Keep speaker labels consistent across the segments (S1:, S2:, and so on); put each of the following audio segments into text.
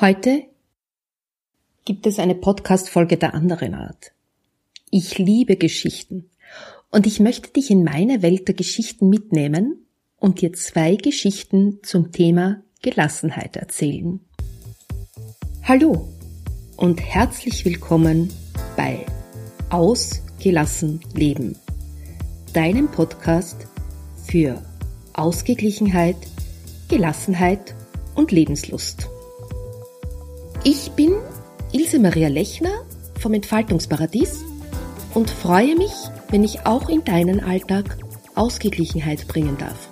S1: Heute gibt es eine Podcast-Folge der anderen Art. Ich liebe Geschichten und ich möchte dich in meine Welt der Geschichten mitnehmen und dir zwei Geschichten zum Thema Gelassenheit erzählen. Hallo und herzlich willkommen bei Ausgelassen Leben, deinem Podcast für Ausgeglichenheit, Gelassenheit und Lebenslust. Ich bin Ilse Maria Lechner vom Entfaltungsparadies und freue mich, wenn ich auch in deinen Alltag Ausgeglichenheit bringen darf.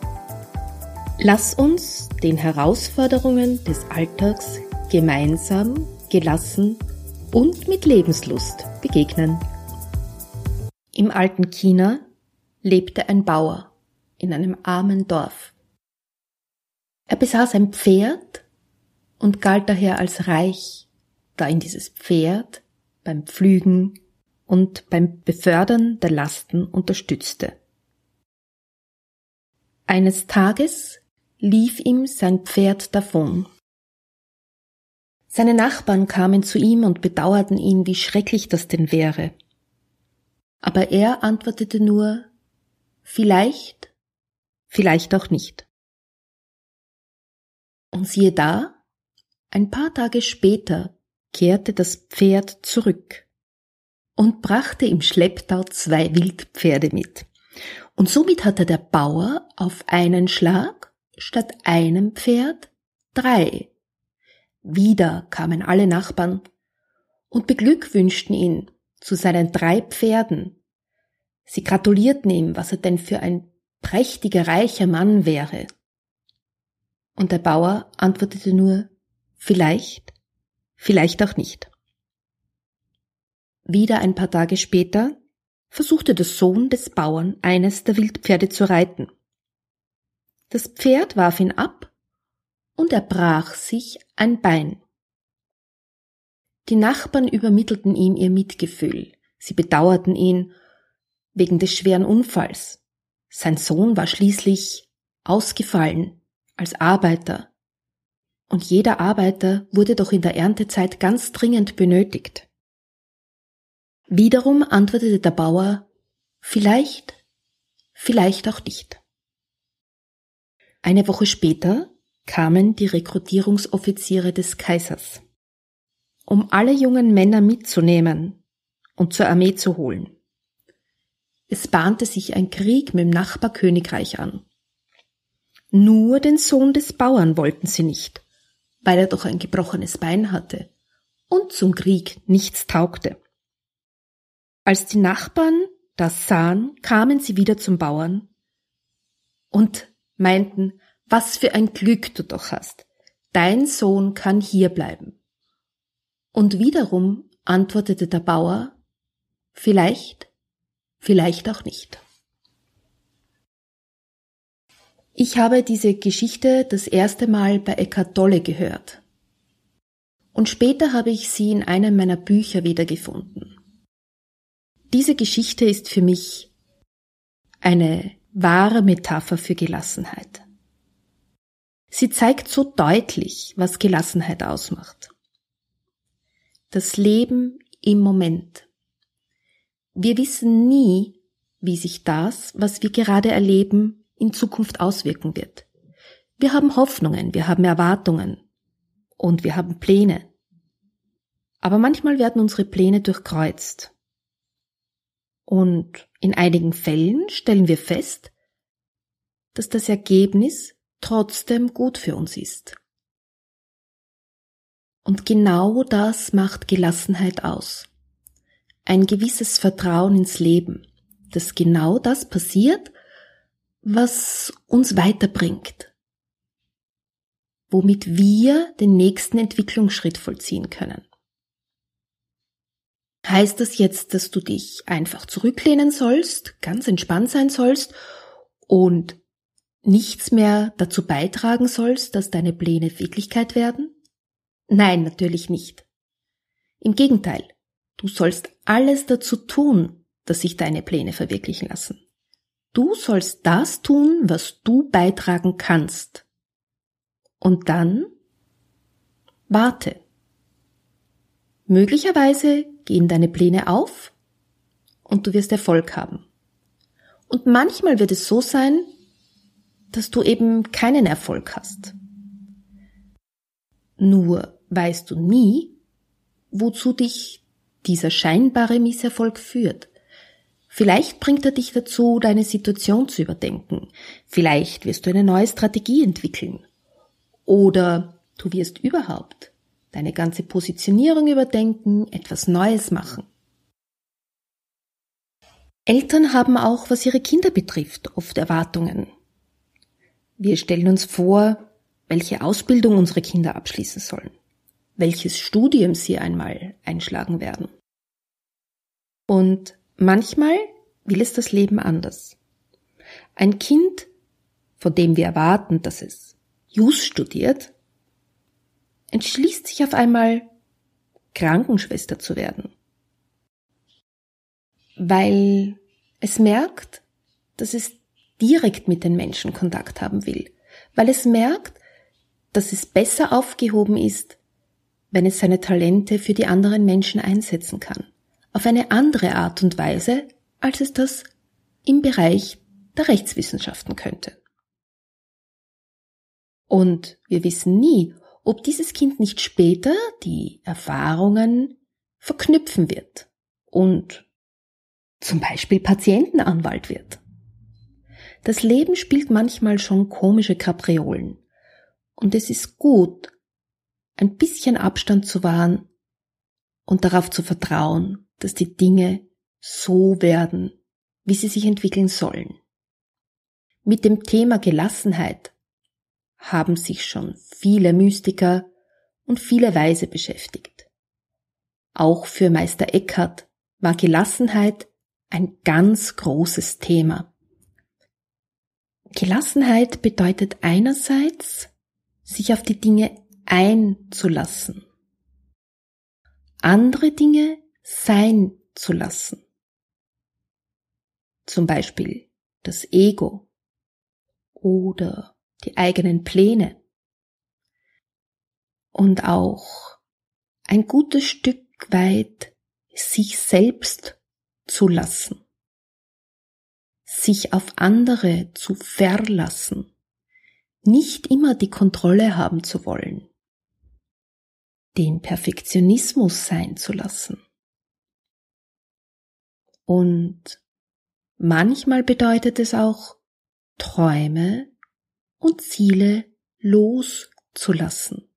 S1: Lass uns den Herausforderungen des Alltags gemeinsam, gelassen und mit Lebenslust begegnen. Im alten China lebte ein Bauer in einem armen Dorf. Er besaß ein Pferd und galt daher als reich, da ihn dieses Pferd beim Pflügen und beim Befördern der Lasten unterstützte. Eines Tages lief ihm sein Pferd davon. Seine Nachbarn kamen zu ihm und bedauerten ihn, wie schrecklich das denn wäre. Aber er antwortete nur Vielleicht, vielleicht auch nicht. Und siehe da, ein paar Tage später kehrte das Pferd zurück und brachte im Schlepptau zwei Wildpferde mit. Und somit hatte der Bauer auf einen Schlag statt einem Pferd drei. Wieder kamen alle Nachbarn und beglückwünschten ihn zu seinen drei Pferden. Sie gratulierten ihm, was er denn für ein prächtiger, reicher Mann wäre. Und der Bauer antwortete nur, Vielleicht, vielleicht auch nicht. Wieder ein paar Tage später versuchte der Sohn des Bauern eines der Wildpferde zu reiten. Das Pferd warf ihn ab und er brach sich ein Bein. Die Nachbarn übermittelten ihm ihr Mitgefühl. Sie bedauerten ihn wegen des schweren Unfalls. Sein Sohn war schließlich ausgefallen als Arbeiter und jeder Arbeiter wurde doch in der Erntezeit ganz dringend benötigt. Wiederum antwortete der Bauer Vielleicht, vielleicht auch nicht. Eine Woche später kamen die Rekrutierungsoffiziere des Kaisers, um alle jungen Männer mitzunehmen und zur Armee zu holen. Es bahnte sich ein Krieg mit dem Nachbarkönigreich an. Nur den Sohn des Bauern wollten sie nicht, weil er doch ein gebrochenes Bein hatte und zum Krieg nichts taugte. Als die Nachbarn das sahen, kamen sie wieder zum Bauern und meinten, was für ein Glück du doch hast. Dein Sohn kann hier bleiben. Und wiederum antwortete der Bauer, vielleicht, vielleicht auch nicht. Ich habe diese Geschichte das erste Mal bei Eckhart Tolle gehört. Und später habe ich sie in einem meiner Bücher wiedergefunden. Diese Geschichte ist für mich eine wahre Metapher für Gelassenheit. Sie zeigt so deutlich, was Gelassenheit ausmacht. Das Leben im Moment. Wir wissen nie, wie sich das, was wir gerade erleben, in Zukunft auswirken wird. Wir haben Hoffnungen, wir haben Erwartungen und wir haben Pläne. Aber manchmal werden unsere Pläne durchkreuzt. Und in einigen Fällen stellen wir fest, dass das Ergebnis trotzdem gut für uns ist. Und genau das macht Gelassenheit aus. Ein gewisses Vertrauen ins Leben, dass genau das passiert, was uns weiterbringt, womit wir den nächsten Entwicklungsschritt vollziehen können. Heißt das jetzt, dass du dich einfach zurücklehnen sollst, ganz entspannt sein sollst und nichts mehr dazu beitragen sollst, dass deine Pläne Wirklichkeit werden? Nein, natürlich nicht. Im Gegenteil, du sollst alles dazu tun, dass sich deine Pläne verwirklichen lassen. Du sollst das tun, was du beitragen kannst. Und dann Warte. Möglicherweise gehen deine Pläne auf und du wirst Erfolg haben. Und manchmal wird es so sein, dass du eben keinen Erfolg hast. Nur weißt du nie, wozu dich dieser scheinbare Misserfolg führt. Vielleicht bringt er dich dazu, deine Situation zu überdenken. Vielleicht wirst du eine neue Strategie entwickeln. Oder du wirst überhaupt deine ganze Positionierung überdenken, etwas Neues machen. Eltern haben auch, was ihre Kinder betrifft, oft Erwartungen. Wir stellen uns vor, welche Ausbildung unsere Kinder abschließen sollen, welches Studium sie einmal einschlagen werden. Und manchmal will es das Leben anders. Ein Kind, von dem wir erwarten, dass es Jus studiert, entschließt sich auf einmal, Krankenschwester zu werden. Weil es merkt, dass es direkt mit den Menschen Kontakt haben will. Weil es merkt, dass es besser aufgehoben ist, wenn es seine Talente für die anderen Menschen einsetzen kann. Auf eine andere Art und Weise, als es das im Bereich der Rechtswissenschaften könnte. Und wir wissen nie, ob dieses Kind nicht später die Erfahrungen verknüpfen wird und zum Beispiel Patientenanwalt wird. Das Leben spielt manchmal schon komische Kapriolen und es ist gut, ein bisschen Abstand zu wahren und darauf zu vertrauen, dass die Dinge so werden, wie sie sich entwickeln sollen. Mit dem Thema Gelassenheit haben sich schon viele Mystiker und viele Weise beschäftigt. Auch für Meister Eckhart war Gelassenheit ein ganz großes Thema. Gelassenheit bedeutet einerseits, sich auf die Dinge einzulassen, andere Dinge sein zu lassen. Zum Beispiel das Ego oder die eigenen Pläne. Und auch ein gutes Stück weit sich selbst zu lassen, sich auf andere zu verlassen, nicht immer die Kontrolle haben zu wollen, den Perfektionismus sein zu lassen. Und manchmal bedeutet es auch, Träume und Ziele loszulassen.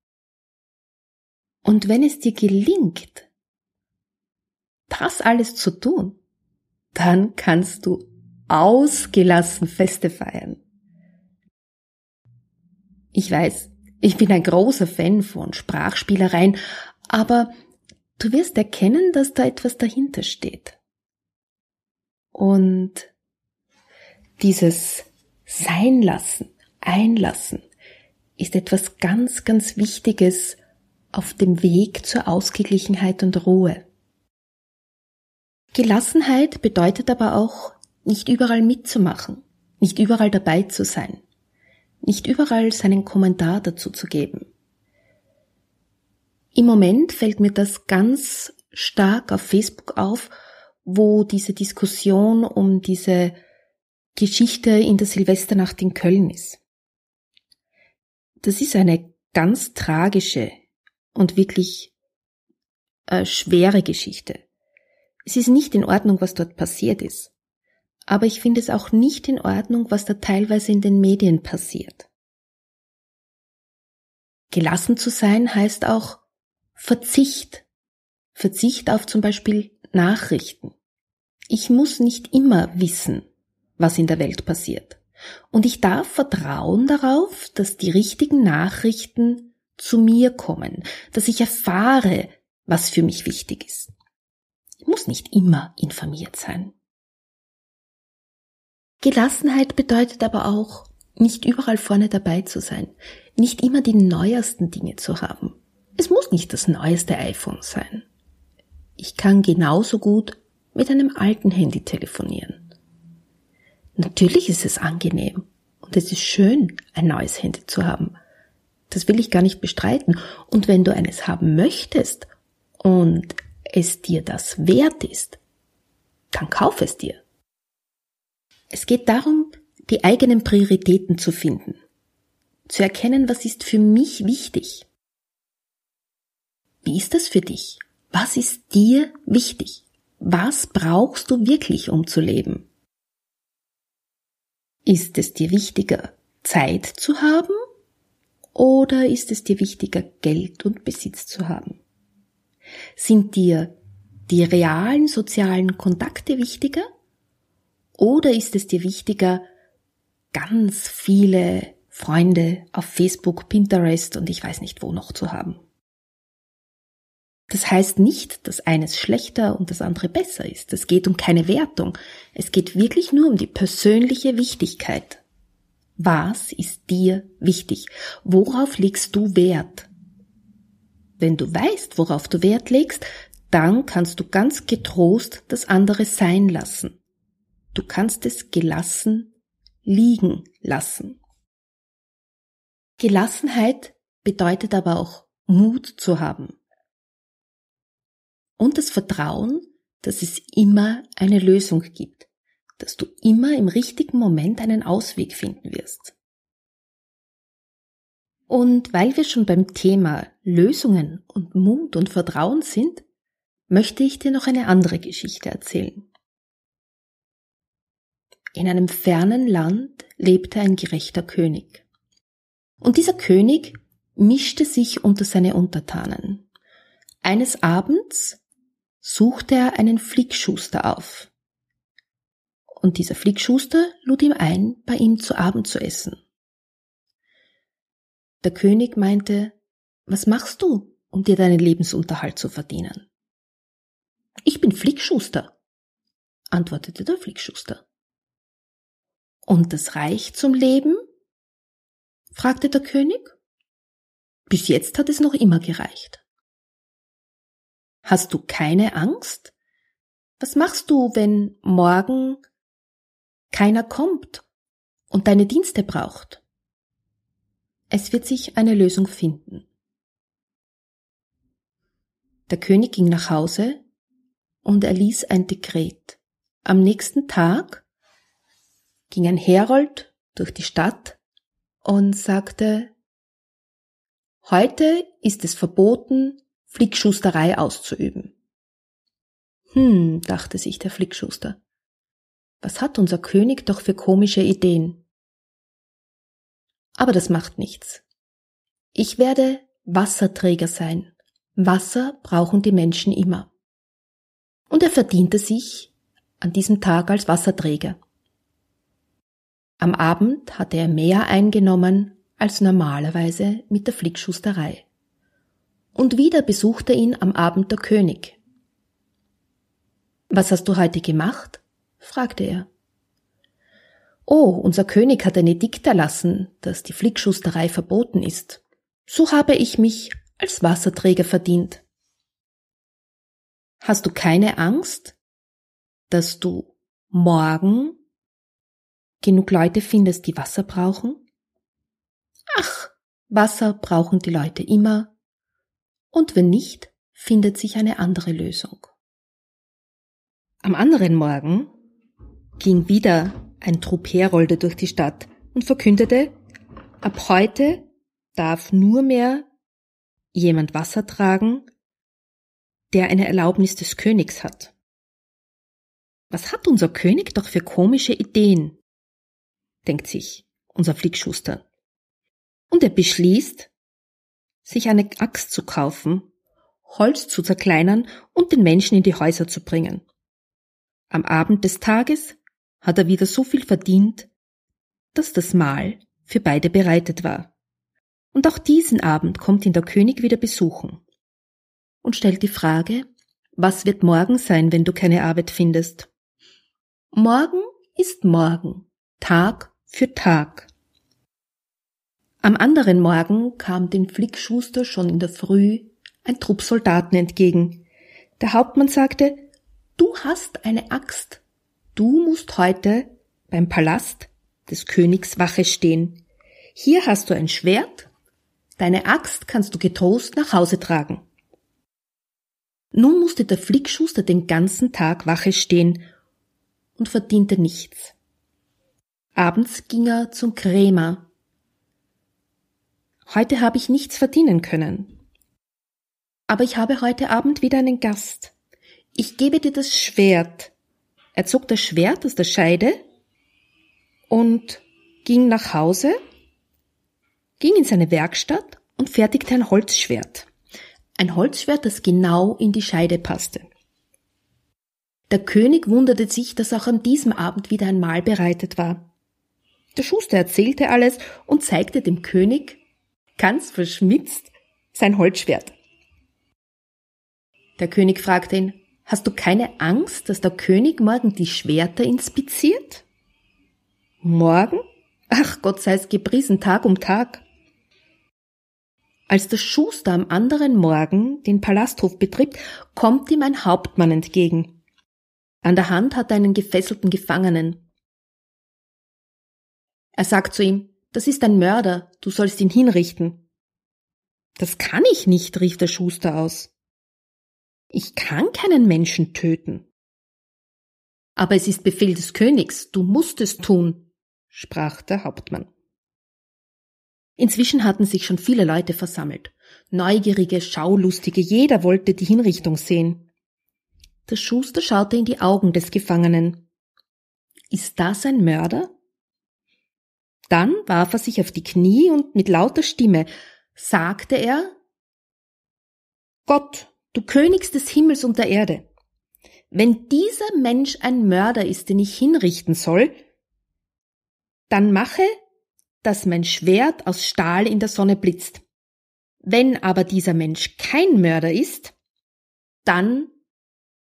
S1: Und wenn es dir gelingt, das alles zu tun, dann kannst du ausgelassen Feste feiern. Ich weiß, ich bin ein großer Fan von Sprachspielereien, aber du wirst erkennen, dass da etwas dahinter steht. Und dieses Sein lassen, einlassen, ist etwas ganz, ganz Wichtiges auf dem Weg zur Ausgeglichenheit und Ruhe. Gelassenheit bedeutet aber auch, nicht überall mitzumachen, nicht überall dabei zu sein, nicht überall seinen Kommentar dazu zu geben. Im Moment fällt mir das ganz stark auf Facebook auf, wo diese Diskussion um diese Geschichte in der Silvesternacht in Köln ist. Das ist eine ganz tragische und wirklich äh, schwere Geschichte. Es ist nicht in Ordnung, was dort passiert ist. Aber ich finde es auch nicht in Ordnung, was da teilweise in den Medien passiert. Gelassen zu sein heißt auch Verzicht. Verzicht auf zum Beispiel Nachrichten. Ich muss nicht immer wissen, was in der Welt passiert. Und ich darf vertrauen darauf, dass die richtigen Nachrichten zu mir kommen, dass ich erfahre, was für mich wichtig ist. Ich muss nicht immer informiert sein. Gelassenheit bedeutet aber auch, nicht überall vorne dabei zu sein, nicht immer die neuesten Dinge zu haben. Es muss nicht das neueste iPhone sein. Ich kann genauso gut mit einem alten Handy telefonieren. Natürlich ist es angenehm und es ist schön, ein neues Handy zu haben. Das will ich gar nicht bestreiten. Und wenn du eines haben möchtest und es dir das wert ist, dann kauf es dir. Es geht darum, die eigenen Prioritäten zu finden, zu erkennen, was ist für mich wichtig. Wie ist das für dich? Was ist dir wichtig? Was brauchst du wirklich, um zu leben? Ist es dir wichtiger, Zeit zu haben oder ist es dir wichtiger, Geld und Besitz zu haben? Sind dir die realen sozialen Kontakte wichtiger oder ist es dir wichtiger, ganz viele Freunde auf Facebook, Pinterest und ich weiß nicht wo noch zu haben? Das heißt nicht, dass eines schlechter und das andere besser ist. Es geht um keine Wertung. Es geht wirklich nur um die persönliche Wichtigkeit. Was ist dir wichtig? Worauf legst du Wert? Wenn du weißt, worauf du Wert legst, dann kannst du ganz getrost das andere sein lassen. Du kannst es gelassen liegen lassen. Gelassenheit bedeutet aber auch Mut zu haben und das Vertrauen, dass es immer eine Lösung gibt, dass du immer im richtigen Moment einen Ausweg finden wirst. Und weil wir schon beim Thema Lösungen und Mut und Vertrauen sind, möchte ich dir noch eine andere Geschichte erzählen. In einem fernen Land lebte ein gerechter König. Und dieser König mischte sich unter seine Untertanen. Eines Abends suchte er einen Flickschuster auf. Und dieser Flickschuster lud ihm ein, bei ihm zu Abend zu essen. Der König meinte, was machst du, um dir deinen Lebensunterhalt zu verdienen? Ich bin Flickschuster, antwortete der Flickschuster. Und das reicht zum Leben? fragte der König. Bis jetzt hat es noch immer gereicht. Hast du keine Angst? Was machst du, wenn morgen keiner kommt und deine Dienste braucht? Es wird sich eine Lösung finden. Der König ging nach Hause und erließ ein Dekret. Am nächsten Tag ging ein Herold durch die Stadt und sagte, heute ist es verboten, Flickschusterei auszuüben. Hm, dachte sich der Flickschuster. Was hat unser König doch für komische Ideen? Aber das macht nichts. Ich werde Wasserträger sein. Wasser brauchen die Menschen immer. Und er verdiente sich an diesem Tag als Wasserträger. Am Abend hatte er mehr eingenommen als normalerweise mit der Flickschusterei und wieder besuchte ihn am Abend der König. Was hast du heute gemacht? fragte er. Oh, unser König hat ein Edikt erlassen, dass die Flickschusterei verboten ist. So habe ich mich als Wasserträger verdient. Hast du keine Angst, dass du morgen genug Leute findest, die Wasser brauchen? Ach, Wasser brauchen die Leute immer, und wenn nicht, findet sich eine andere Lösung. Am anderen Morgen ging wieder ein Trupp Herolde durch die Stadt und verkündete, ab heute darf nur mehr jemand Wasser tragen, der eine Erlaubnis des Königs hat. Was hat unser König doch für komische Ideen? denkt sich unser Flickschuster. Und er beschließt, sich eine Axt zu kaufen, Holz zu zerkleinern und den Menschen in die Häuser zu bringen. Am Abend des Tages hat er wieder so viel verdient, dass das Mahl für beide bereitet war. Und auch diesen Abend kommt ihn der König wieder besuchen und stellt die Frage, was wird morgen sein, wenn du keine Arbeit findest? Morgen ist morgen, Tag für Tag. Am anderen Morgen kam dem Flickschuster schon in der Früh ein Trupp Soldaten entgegen. Der Hauptmann sagte, du hast eine Axt. Du musst heute beim Palast des Königs Wache stehen. Hier hast du ein Schwert. Deine Axt kannst du getrost nach Hause tragen. Nun musste der Flickschuster den ganzen Tag Wache stehen und verdiente nichts. Abends ging er zum Krämer. Heute habe ich nichts verdienen können. Aber ich habe heute Abend wieder einen Gast. Ich gebe dir das Schwert. Er zog das Schwert aus der Scheide und ging nach Hause, ging in seine Werkstatt und fertigte ein Holzschwert. Ein Holzschwert, das genau in die Scheide passte. Der König wunderte sich, dass auch an diesem Abend wieder ein Mahl bereitet war. Der Schuster erzählte alles und zeigte dem König, ganz verschmitzt, sein Holzschwert. Der König fragte ihn, hast du keine Angst, dass der König morgen die Schwerter inspiziert? Morgen? Ach Gott sei's gepriesen Tag um Tag. Als der Schuster am anderen Morgen den Palasthof betritt, kommt ihm ein Hauptmann entgegen. An der Hand hat er einen gefesselten Gefangenen. Er sagt zu ihm, das ist ein Mörder, du sollst ihn hinrichten. Das kann ich nicht, rief der Schuster aus. Ich kann keinen Menschen töten. Aber es ist Befehl des Königs, du musst es tun, sprach der Hauptmann. Inzwischen hatten sich schon viele Leute versammelt. Neugierige, Schaulustige, jeder wollte die Hinrichtung sehen. Der Schuster schaute in die Augen des Gefangenen. Ist das ein Mörder? Dann warf er sich auf die Knie und mit lauter Stimme sagte er Gott, du Königs des Himmels und der Erde, wenn dieser Mensch ein Mörder ist, den ich hinrichten soll, dann mache dass mein Schwert aus Stahl in der Sonne blitzt. Wenn aber dieser Mensch kein Mörder ist, dann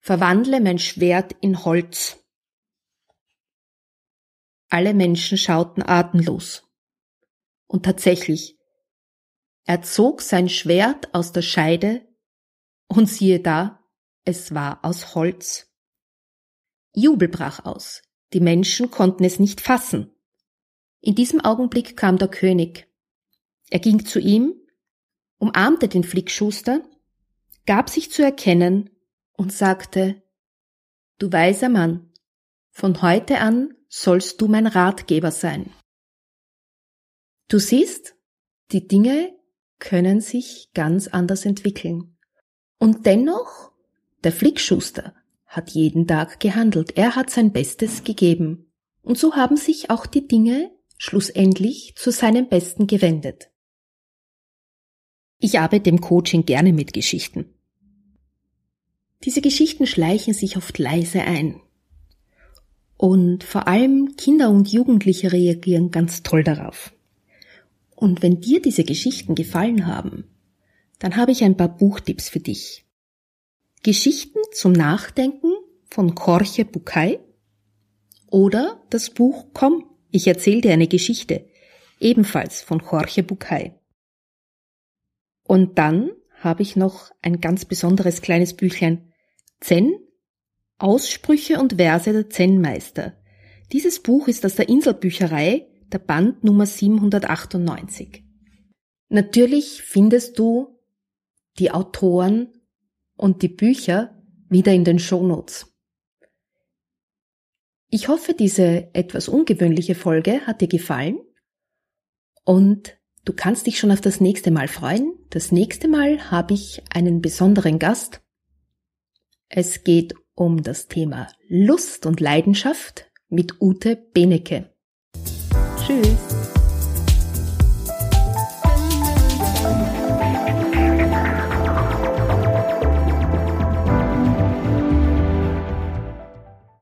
S1: verwandle mein Schwert in Holz. Alle Menschen schauten atemlos. Und tatsächlich, er zog sein Schwert aus der Scheide und siehe da, es war aus Holz. Jubel brach aus. Die Menschen konnten es nicht fassen. In diesem Augenblick kam der König. Er ging zu ihm, umarmte den Flickschuster, gab sich zu erkennen und sagte, Du weiser Mann, von heute an sollst du mein Ratgeber sein. Du siehst, die Dinge können sich ganz anders entwickeln. Und dennoch, der Flickschuster hat jeden Tag gehandelt, er hat sein Bestes gegeben. Und so haben sich auch die Dinge schlussendlich zu seinem Besten gewendet. Ich arbeite im Coaching gerne mit Geschichten. Diese Geschichten schleichen sich oft leise ein. Und vor allem Kinder und Jugendliche reagieren ganz toll darauf. Und wenn dir diese Geschichten gefallen haben, dann habe ich ein paar Buchtipps für dich. Geschichten zum Nachdenken von Jorge Bucay oder das Buch Komm, ich erzähle dir eine Geschichte, ebenfalls von Jorge Bucay. Und dann habe ich noch ein ganz besonderes kleines Büchlein Zen, Aussprüche und Verse der Zen-Meister. Dieses Buch ist aus der Inselbücherei, der Band Nummer 798. Natürlich findest du die Autoren und die Bücher wieder in den Shownotes. Ich hoffe, diese etwas ungewöhnliche Folge hat dir gefallen und du kannst dich schon auf das nächste Mal freuen. Das nächste Mal habe ich einen besonderen Gast. Es geht um das Thema Lust und Leidenschaft mit Ute Benecke. Tschüss.